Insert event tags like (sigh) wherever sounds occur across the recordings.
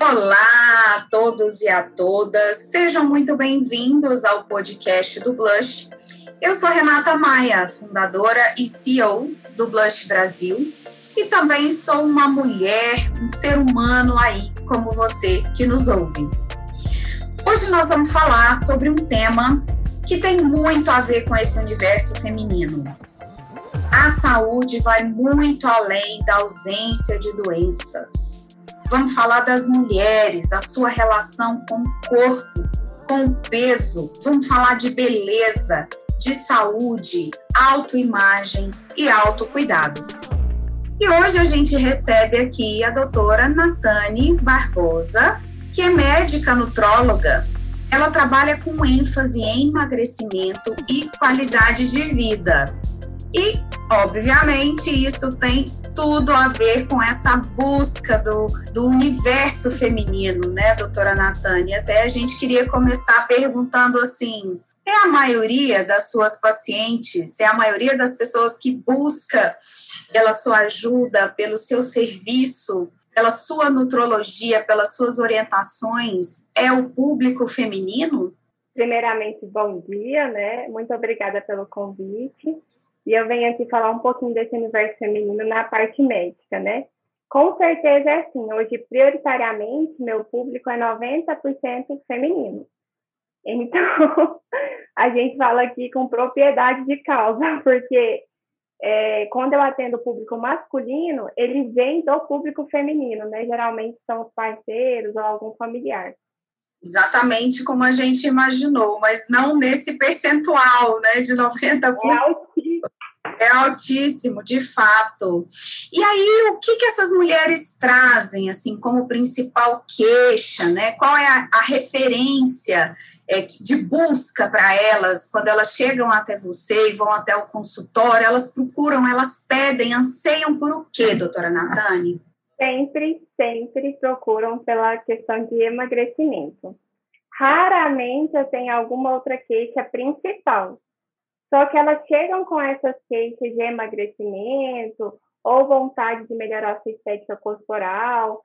Olá a todos e a todas, sejam muito bem-vindos ao podcast do Blush. Eu sou Renata Maia, fundadora e CEO do Blush Brasil, e também sou uma mulher, um ser humano aí como você que nos ouve. Hoje nós vamos falar sobre um tema que tem muito a ver com esse universo feminino. A saúde vai muito além da ausência de doenças. Vamos falar das mulheres, a sua relação com o corpo, com o peso. Vamos falar de beleza, de saúde, autoimagem e autocuidado. E hoje a gente recebe aqui a doutora Natane Barbosa, que é médica nutróloga. Ela trabalha com ênfase em emagrecimento e qualidade de vida. E, obviamente, isso tem tudo a ver com essa busca do, do universo feminino, né, doutora Natane? Até a gente queria começar perguntando assim: é a maioria das suas pacientes, é a maioria das pessoas que busca pela sua ajuda, pelo seu serviço, pela sua nutrologia, pelas suas orientações, é o público feminino? Primeiramente, bom dia, né? Muito obrigada pelo convite. E eu venho aqui falar um pouquinho desse universo feminino na parte médica, né? Com certeza é assim, hoje prioritariamente meu público é 90% feminino. Então, (laughs) a gente fala aqui com propriedade de causa, (laughs) porque é, quando eu atendo o público masculino, eles vêm do público feminino, né? Geralmente são os parceiros ou algum familiar. Exatamente como a gente imaginou, mas não nesse percentual, né, de 90%. É. É altíssimo, de fato. E aí, o que, que essas mulheres trazem, assim, como principal queixa, né? Qual é a, a referência é, de busca para elas, quando elas chegam até você e vão até o consultório, elas procuram, elas pedem, anseiam por o quê, doutora Natane? Sempre, sempre procuram pela questão de emagrecimento. Raramente eu tenho alguma outra queixa principal. Só que elas chegam com essas queixas de emagrecimento ou vontade de melhorar a sua estética corporal,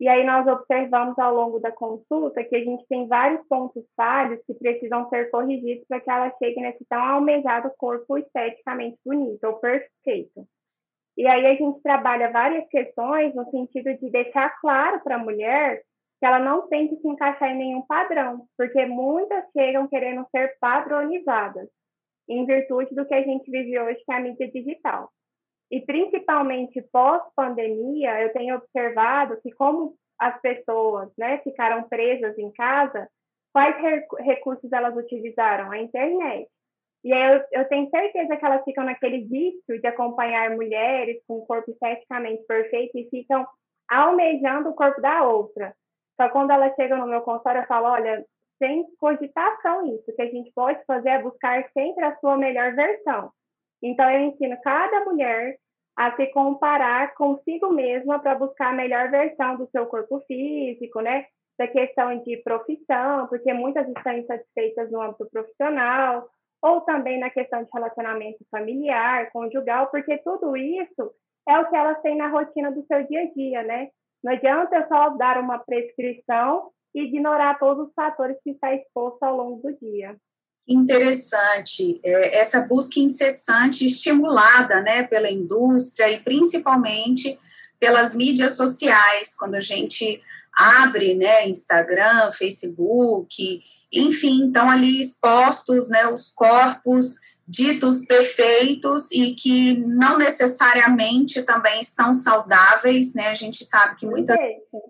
e aí nós observamos ao longo da consulta que a gente tem vários pontos falhos que precisam ser corrigidos para que ela chegue nesse tão almejado corpo esteticamente bonito ou perfeito. E aí a gente trabalha várias questões no sentido de deixar claro para a mulher que ela não tem que se encaixar em nenhum padrão, porque muitas chegam querendo ser padronizadas, em virtude do que a gente vive hoje, que é a mídia digital. E principalmente pós-pandemia, eu tenho observado que como as pessoas né, ficaram presas em casa, quais recursos elas utilizaram? A internet. E eu, eu tenho certeza que elas ficam naquele vício de acompanhar mulheres com o corpo esteticamente perfeito e ficam almejando o corpo da outra. Só quando elas chegam no meu consultório, eu falo, olha, sem cogitação isso, o que a gente pode fazer é buscar sempre a sua melhor versão. Então, eu ensino cada mulher a se comparar consigo mesma para buscar a melhor versão do seu corpo físico, né? Da questão de profissão, porque muitas estão insatisfeitas no âmbito profissional, ou também na questão de relacionamento familiar, conjugal, porque tudo isso é o que elas têm na rotina do seu dia a dia, né? Não adianta eu só dar uma prescrição e ignorar todos os fatores que está exposto ao longo do dia. Interessante. É, essa busca incessante estimulada né, pela indústria e principalmente pelas mídias sociais, quando a gente abre né, Instagram, Facebook, enfim, estão ali expostos né, os corpos ditos perfeitos e que não necessariamente também estão saudáveis, né? A gente sabe que muitas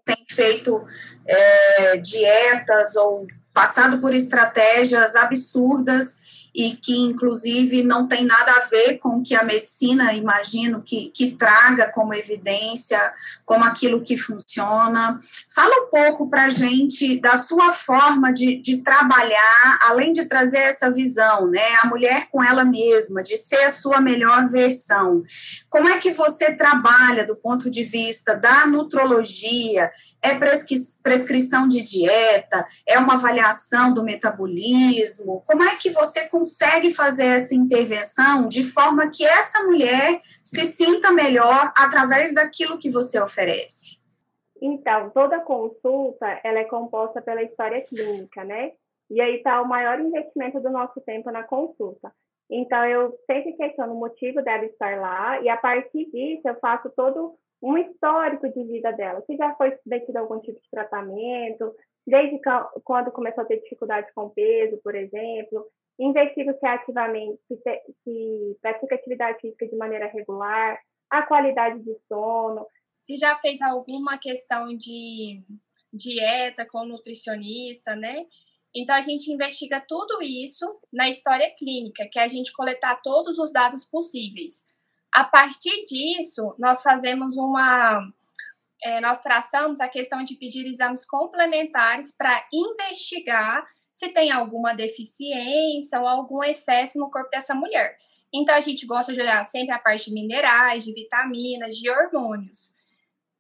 têm feito é, dietas ou passado por estratégias absurdas e que, inclusive, não tem nada a ver com o que a medicina, imagino, que, que traga como evidência, como aquilo que funciona. Fala um pouco para a gente da sua forma de, de trabalhar, além de trazer essa visão, né? A mulher com ela mesma, de ser a sua melhor versão. Como é que você trabalha do ponto de vista da nutrologia? É prescri prescrição de dieta? É uma avaliação do metabolismo? Como é que você consegue fazer essa intervenção de forma que essa mulher se sinta melhor através daquilo que você oferece? Então, toda consulta, ela é composta pela história clínica, né? E aí está o maior investimento do nosso tempo na consulta. Então, eu sempre questiono o motivo dela estar lá e, a partir disso, eu faço todo um histórico de vida dela. Se já foi submetida a algum tipo de tratamento, desde quando começou a ter dificuldade com peso, por exemplo. Investigo se é ativamente, se, se pratica atividade física de maneira regular, a qualidade de sono. Se já fez alguma questão de dieta com nutricionista, né? Então, a gente investiga tudo isso na história clínica, que é a gente coletar todos os dados possíveis. A partir disso, nós fazemos uma. É, nós traçamos a questão de pedir exames complementares para investigar se tem alguma deficiência ou algum excesso no corpo dessa mulher. Então, a gente gosta de olhar sempre a parte de minerais, de vitaminas, de hormônios.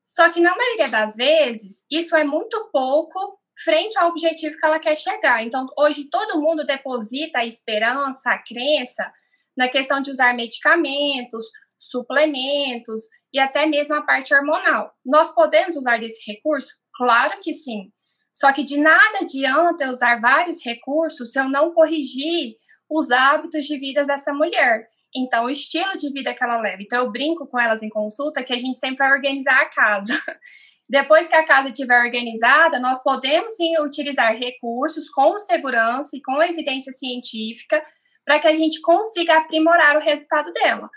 Só que, na maioria das vezes, isso é muito pouco frente ao objetivo que ela quer chegar. Então, hoje todo mundo deposita a esperança, a crença na questão de usar medicamentos, suplementos e até mesmo a parte hormonal. Nós podemos usar desse recurso? Claro que sim. Só que de nada adianta usar vários recursos se eu não corrigir os hábitos de vida dessa mulher. Então, o estilo de vida que ela leva. Então, eu brinco com elas em consulta que a gente sempre vai organizar a casa. (laughs) Depois que a casa estiver organizada, nós podemos sim utilizar recursos com segurança e com evidência científica para que a gente consiga aprimorar o resultado dela.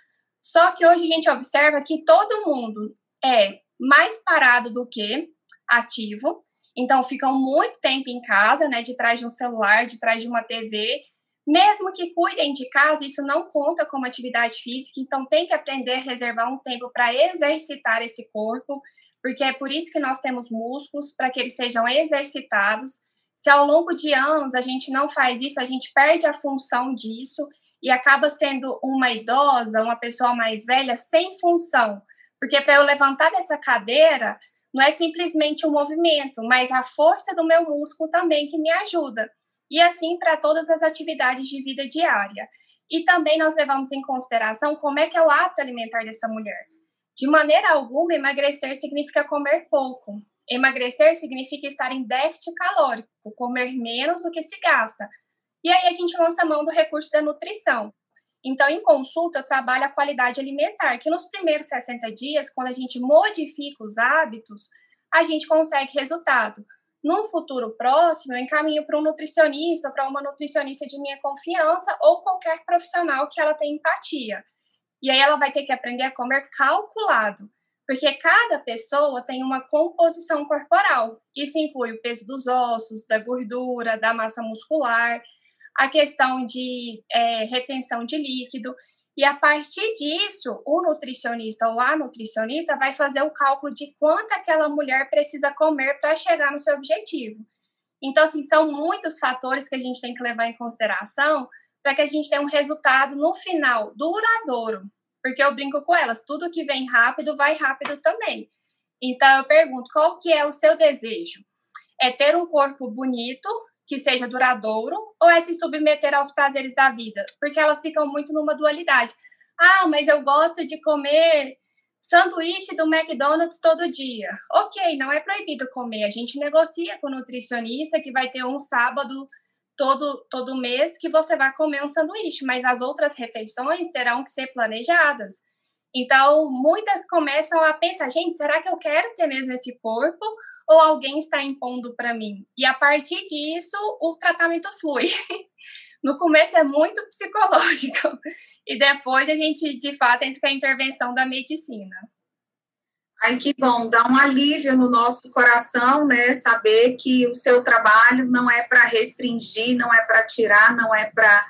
Só que hoje a gente observa que todo mundo é mais parado do que ativo, então ficam muito tempo em casa, né, de trás de um celular, de trás de uma TV, mesmo que cuidem de casa, isso não conta como atividade física, então tem que aprender a reservar um tempo para exercitar esse corpo, porque é por isso que nós temos músculos, para que eles sejam exercitados. Se ao longo de anos a gente não faz isso, a gente perde a função disso e acaba sendo uma idosa, uma pessoa mais velha sem função. Porque para eu levantar dessa cadeira, não é simplesmente um movimento, mas a força do meu músculo também que me ajuda e assim para todas as atividades de vida diária. E também nós levamos em consideração como é que é o hábito alimentar dessa mulher. De maneira alguma, emagrecer significa comer pouco. Emagrecer significa estar em déficit calórico, comer menos do que se gasta. E aí a gente lança mão do recurso da nutrição. Então, em consulta, eu trabalho a qualidade alimentar, que nos primeiros 60 dias, quando a gente modifica os hábitos, a gente consegue resultado. No futuro próximo, eu encaminho para um nutricionista, para uma nutricionista de minha confiança ou qualquer profissional que ela tenha empatia. E aí ela vai ter que aprender a comer calculado, porque cada pessoa tem uma composição corporal. Isso inclui o peso dos ossos, da gordura, da massa muscular, a questão de é, retenção de líquido. E a partir disso, o nutricionista ou a nutricionista vai fazer o cálculo de quanto aquela mulher precisa comer para chegar no seu objetivo. Então, assim, são muitos fatores que a gente tem que levar em consideração para que a gente tenha um resultado no final duradouro. Porque eu brinco com elas, tudo que vem rápido vai rápido também. Então eu pergunto, qual que é o seu desejo? É ter um corpo bonito, que seja duradouro ou é se submeter aos prazeres da vida? Porque elas ficam muito numa dualidade. Ah, mas eu gosto de comer sanduíche do McDonald's todo dia. Ok, não é proibido comer. A gente negocia com o nutricionista que vai ter um sábado todo, todo mês que você vai comer um sanduíche, mas as outras refeições terão que ser planejadas. Então, muitas começam a pensar, gente, será que eu quero ter mesmo esse corpo? Ou alguém está impondo para mim? E a partir disso, o tratamento flui. (laughs) No começo é muito psicológico (laughs) e depois a gente, de fato, entra com a intervenção da medicina. Ai, que bom, dá um alívio no nosso coração, né? Saber que o seu trabalho não é para restringir, não é para tirar, não é para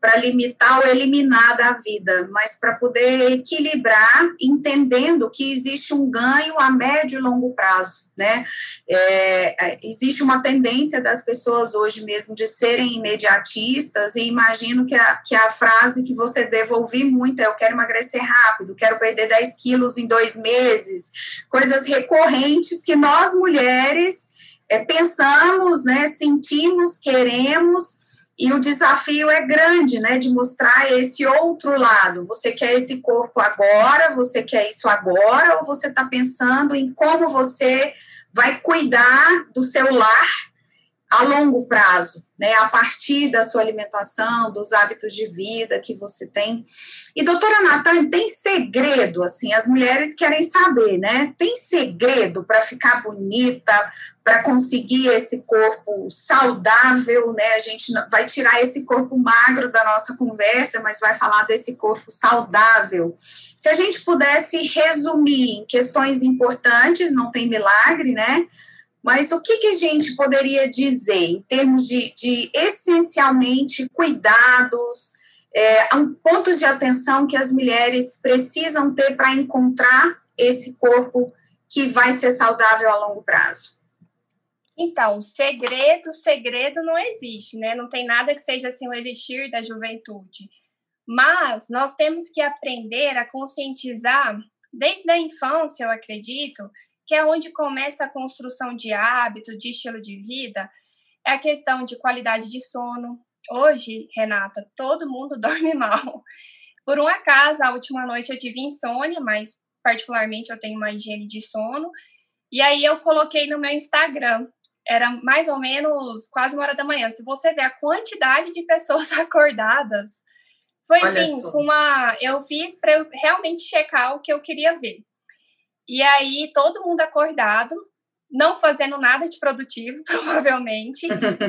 para limitar ou eliminar da vida, mas para poder equilibrar, entendendo que existe um ganho a médio e longo prazo, né? É, é, existe uma tendência das pessoas hoje mesmo de serem imediatistas e imagino que a, que a frase que você deve ouvir muito é eu quero emagrecer rápido, quero perder 10 quilos em dois meses, coisas recorrentes que nós mulheres é, pensamos, né, sentimos, queremos, e o desafio é grande, né, de mostrar esse outro lado. Você quer esse corpo agora, você quer isso agora, ou você está pensando em como você vai cuidar do seu lar a longo prazo, né, a partir da sua alimentação, dos hábitos de vida que você tem. E doutora Natan, tem segredo, assim, as mulheres querem saber, né? Tem segredo para ficar bonita, para conseguir esse corpo saudável, né? A gente vai tirar esse corpo magro da nossa conversa, mas vai falar desse corpo saudável. Se a gente pudesse resumir em questões importantes, não tem milagre, né? Mas o que, que a gente poderia dizer em termos de, de essencialmente cuidados, é, pontos de atenção que as mulheres precisam ter para encontrar esse corpo que vai ser saudável a longo prazo? Então, segredo, segredo não existe, né? Não tem nada que seja assim o elixir da juventude. Mas nós temos que aprender a conscientizar desde a infância, eu acredito, que é onde começa a construção de hábito, de estilo de vida, é a questão de qualidade de sono. Hoje, Renata, todo mundo (laughs) dorme mal. Por um acaso, a última noite eu tive insônia, mas particularmente eu tenho uma higiene de sono. E aí eu coloquei no meu Instagram, era mais ou menos quase uma hora da manhã. Se você ver a quantidade de pessoas (laughs) acordadas, foi Olha assim, só. uma. Eu fiz para eu realmente checar o que eu queria ver. E aí, todo mundo acordado, não fazendo nada de produtivo, (laughs) provavelmente.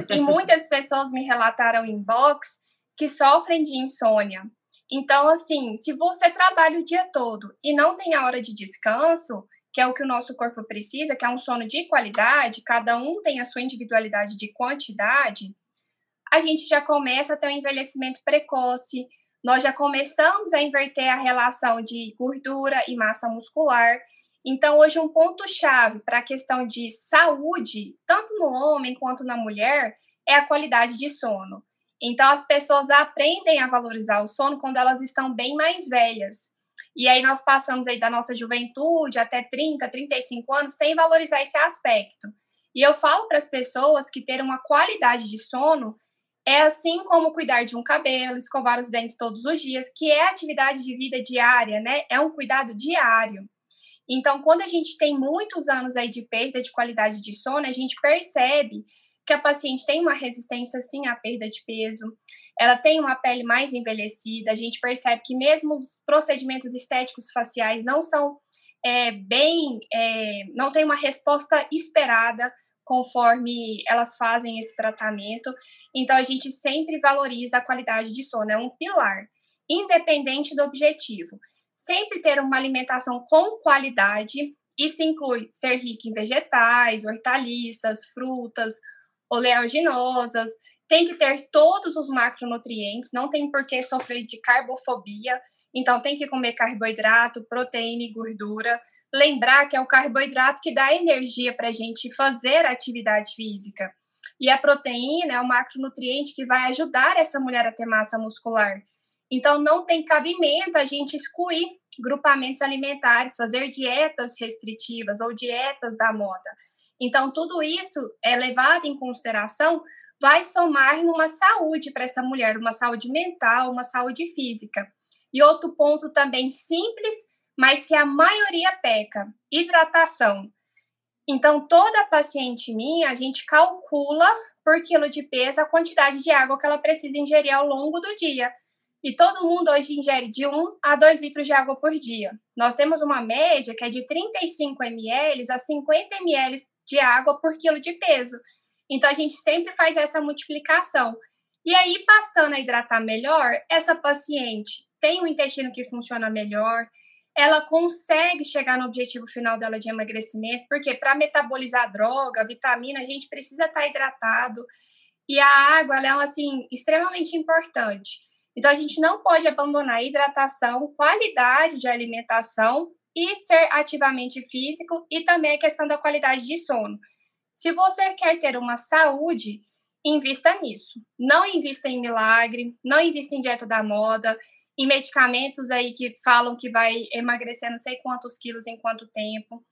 e muitas pessoas me relataram em box que sofrem de insônia. Então, assim, se você trabalha o dia todo e não tem a hora de descanso, que é o que o nosso corpo precisa, que é um sono de qualidade, cada um tem a sua individualidade de quantidade, a gente já começa a ter um envelhecimento precoce, nós já começamos a inverter a relação de gordura e massa muscular, então, hoje, um ponto-chave para a questão de saúde, tanto no homem quanto na mulher, é a qualidade de sono. Então, as pessoas aprendem a valorizar o sono quando elas estão bem mais velhas. E aí, nós passamos aí da nossa juventude até 30, 35 anos sem valorizar esse aspecto. E eu falo para as pessoas que ter uma qualidade de sono é assim como cuidar de um cabelo, escovar os dentes todos os dias, que é atividade de vida diária, né? É um cuidado diário. Então, quando a gente tem muitos anos aí de perda de qualidade de sono, a gente percebe que a paciente tem uma resistência sim à perda de peso, ela tem uma pele mais envelhecida, a gente percebe que mesmo os procedimentos estéticos faciais não são é, bem, é, não tem uma resposta esperada conforme elas fazem esse tratamento. Então, a gente sempre valoriza a qualidade de sono, é um pilar, independente do objetivo sempre ter uma alimentação com qualidade. Isso inclui ser rico em vegetais, hortaliças, frutas, oleaginosas. Tem que ter todos os macronutrientes, não tem por que sofrer de carbofobia. Então, tem que comer carboidrato, proteína e gordura. Lembrar que é o carboidrato que dá energia para a gente fazer atividade física. E a proteína é o macronutriente que vai ajudar essa mulher a ter massa muscular. Então, não tem cabimento a gente excluir grupamentos alimentares, fazer dietas restritivas ou dietas da moda. Então, tudo isso é levado em consideração, vai somar numa saúde para essa mulher, uma saúde mental, uma saúde física. E outro ponto também simples, mas que a maioria peca: hidratação. Então, toda paciente minha, a gente calcula por quilo de peso a quantidade de água que ela precisa ingerir ao longo do dia. E todo mundo hoje ingere de 1 a 2 litros de água por dia. Nós temos uma média que é de 35 ml a 50 ml de água por quilo de peso. Então a gente sempre faz essa multiplicação. E aí, passando a hidratar melhor, essa paciente tem um intestino que funciona melhor, ela consegue chegar no objetivo final dela de emagrecimento, porque para metabolizar droga, vitamina, a gente precisa estar tá hidratado. E a água, ela é assim, extremamente importante. Então, a gente não pode abandonar hidratação, qualidade de alimentação e ser ativamente físico e também a questão da qualidade de sono. Se você quer ter uma saúde, invista nisso. Não invista em milagre, não invista em dieta da moda, em medicamentos aí que falam que vai emagrecer não sei quantos quilos em quanto tempo.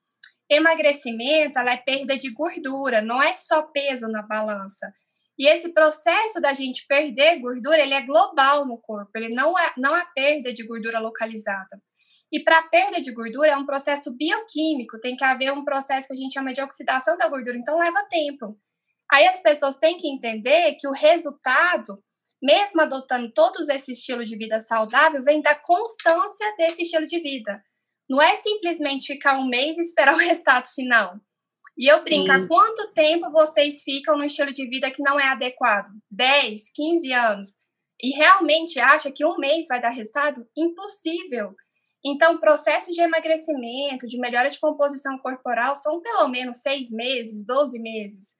Emagrecimento, ela é perda de gordura, não é só peso na balança. E esse processo da gente perder gordura, ele é global no corpo, ele não é, não é perda de gordura localizada. E para perda de gordura é um processo bioquímico, tem que haver um processo que a gente chama de oxidação da gordura, então leva tempo. Aí as pessoas têm que entender que o resultado, mesmo adotando todos esse estilo de vida saudável, vem da constância desse estilo de vida. Não é simplesmente ficar um mês e esperar o (laughs) resultado final. E eu brinco, há quanto tempo vocês ficam no estilo de vida que não é adequado? 10, 15 anos. E realmente acha que um mês vai dar resultado? Impossível. Então, processos de emagrecimento, de melhora de composição corporal, são pelo menos seis meses, 12 meses.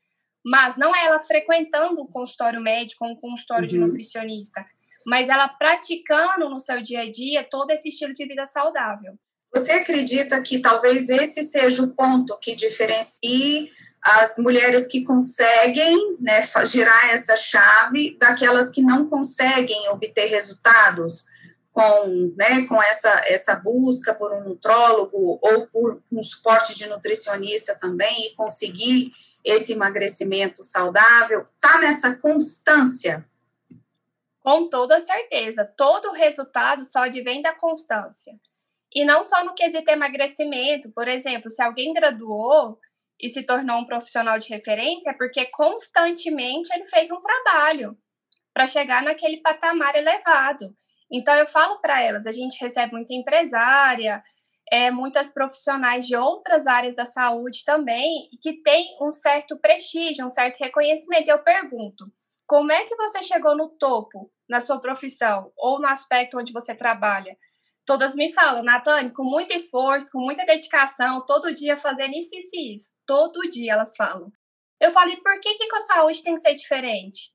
Mas não é ela frequentando o consultório médico ou um consultório uhum. de nutricionista, mas ela praticando no seu dia a dia todo esse estilo de vida saudável. Você acredita que talvez esse seja o ponto que diferencie as mulheres que conseguem né, girar essa chave daquelas que não conseguem obter resultados? com, né, com essa, essa busca por um nutrólogo ou por um suporte de nutricionista também e conseguir esse emagrecimento saudável, tá nessa constância? Com toda certeza, todo resultado só advém da constância. E não só no quesito emagrecimento, por exemplo, se alguém graduou e se tornou um profissional de referência, é porque constantemente ele fez um trabalho para chegar naquele patamar elevado. Então, eu falo para elas: a gente recebe muita empresária, é, muitas profissionais de outras áreas da saúde também, que tem um certo prestígio, um certo reconhecimento. Eu pergunto: como é que você chegou no topo na sua profissão ou no aspecto onde você trabalha? Todas me falam, Natane, com muito esforço, com muita dedicação, todo dia fazendo isso, e isso. Todo dia elas falam. Eu falei, por que, que a saúde tem que ser diferente?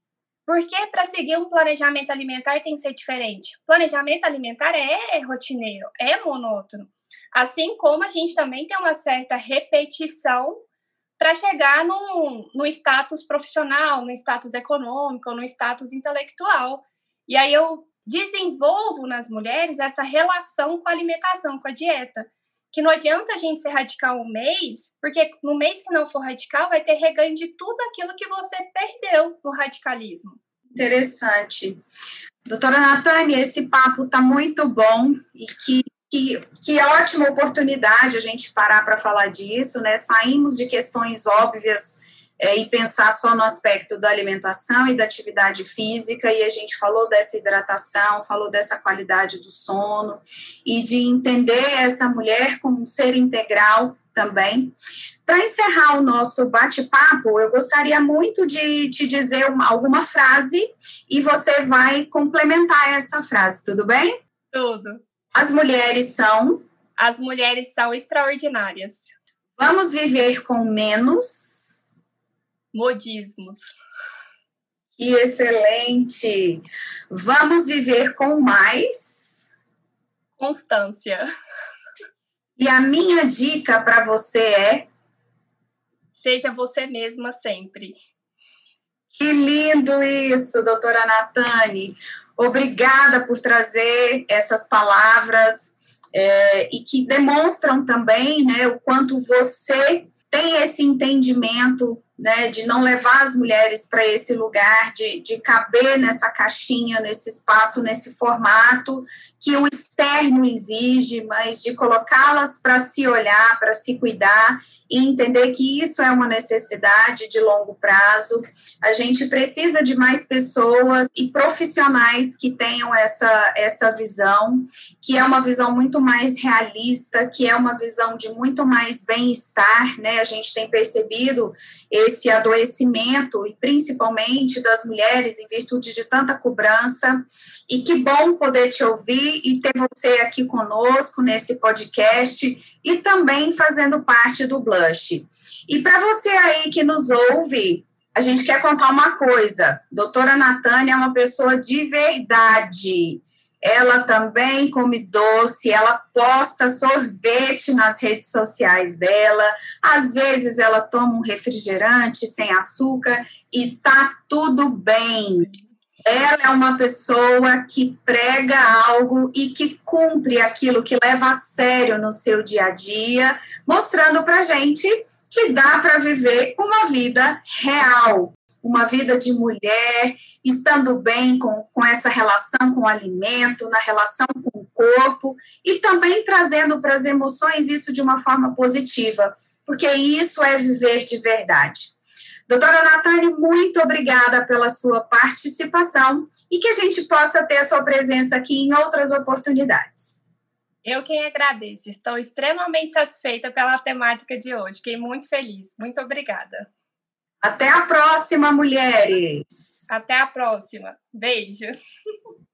Porque para seguir um planejamento alimentar tem que ser diferente. Planejamento alimentar é rotineiro, é monótono. Assim como a gente também tem uma certa repetição para chegar no, no status profissional, no status econômico, no status intelectual. E aí eu desenvolvo nas mulheres essa relação com a alimentação, com a dieta. Que não adianta a gente ser radical um mês, porque no mês que não for radical, vai ter reganho de tudo aquilo que você perdeu no radicalismo. Interessante. Doutora Natânia, esse papo está muito bom e que, que, que ótima oportunidade a gente parar para falar disso, né? Saímos de questões óbvias é, e pensar só no aspecto da alimentação e da atividade física, e a gente falou dessa hidratação, falou dessa qualidade do sono, e de entender essa mulher como um ser integral também. Para encerrar o nosso bate-papo, eu gostaria muito de te dizer uma, alguma frase e você vai complementar essa frase, tudo bem? Tudo. As mulheres são. As mulheres são extraordinárias. Vamos viver com menos. Modismos. Que excelente! Vamos viver com mais. Constância. E a minha dica para você é: seja você mesma sempre. Que lindo isso, doutora Natane. Obrigada por trazer essas palavras é, e que demonstram também né, o quanto você tem esse entendimento né, de não levar as mulheres para esse lugar, de, de caber nessa caixinha, nesse espaço, nesse formato que o externo exige, mas de colocá-las para se olhar, para se cuidar e entender que isso é uma necessidade de longo prazo. A gente precisa de mais pessoas e profissionais que tenham essa, essa visão, que é uma visão muito mais realista, que é uma visão de muito mais bem-estar, né? A gente tem percebido esse adoecimento, e principalmente das mulheres, em virtude de tanta cobrança. E que bom poder te ouvir e ter você aqui conosco nesse podcast e também fazendo parte do E para você aí que nos ouve, a gente quer contar uma coisa. Doutora Natânia é uma pessoa de verdade. Ela também come doce, ela posta sorvete nas redes sociais dela. Às vezes ela toma um refrigerante sem açúcar e tá tudo bem. Ela é uma pessoa que prega algo e que cumpre aquilo que leva a sério no seu dia a dia, mostrando para gente que dá para viver uma vida real, uma vida de mulher, estando bem com, com essa relação com o alimento, na relação com o corpo e também trazendo para as emoções isso de uma forma positiva, porque isso é viver de verdade. Doutora Natália, muito obrigada pela sua participação e que a gente possa ter a sua presença aqui em outras oportunidades. Eu quem agradeço. Estou extremamente satisfeita pela temática de hoje. Fiquei muito feliz. Muito obrigada. Até a próxima, mulheres. Até a próxima. Beijo. (laughs)